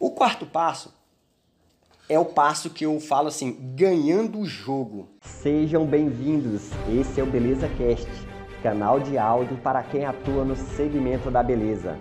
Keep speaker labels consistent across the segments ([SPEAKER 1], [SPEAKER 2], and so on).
[SPEAKER 1] O quarto passo é o passo que eu falo assim, ganhando o jogo.
[SPEAKER 2] Sejam bem-vindos. Esse é o Beleza Cast, canal de áudio para quem atua no segmento da beleza.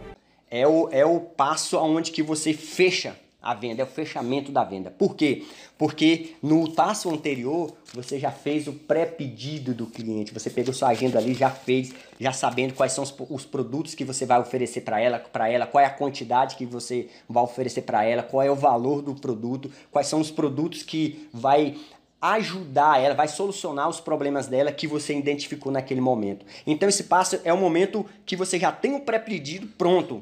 [SPEAKER 1] É o, é o passo onde que você fecha a venda, é o fechamento da venda. Por quê? Porque no passo anterior você já fez o pré-pedido do cliente, você pegou sua agenda ali, já fez, já sabendo quais são os, os produtos que você vai oferecer para ela, para ela, qual é a quantidade que você vai oferecer para ela, qual é o valor do produto, quais são os produtos que vai ajudar ela, vai solucionar os problemas dela que você identificou naquele momento. Então esse passo é o momento que você já tem o pré-pedido pronto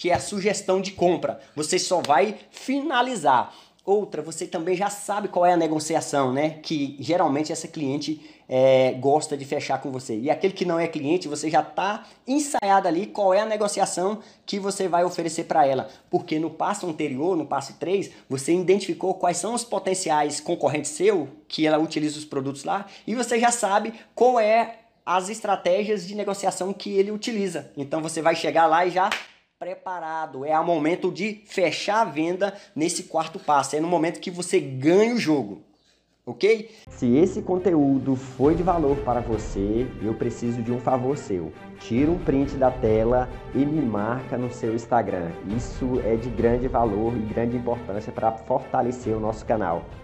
[SPEAKER 1] que é a sugestão de compra. Você só vai finalizar. Outra, você também já sabe qual é a negociação, né? Que geralmente essa cliente é, gosta de fechar com você. E aquele que não é cliente, você já está ensaiado ali qual é a negociação que você vai oferecer para ela. Porque no passo anterior, no passo 3, você identificou quais são os potenciais concorrentes seu, que ela utiliza os produtos lá, e você já sabe qual é as estratégias de negociação que ele utiliza. Então você vai chegar lá e já preparado. É o momento de fechar a venda nesse quarto passo. É no momento que você ganha o jogo. Ok?
[SPEAKER 2] Se esse conteúdo foi de valor para você, eu preciso de um favor seu. Tira um print da tela e me marca no seu Instagram. Isso é de grande valor e grande importância para fortalecer o nosso canal.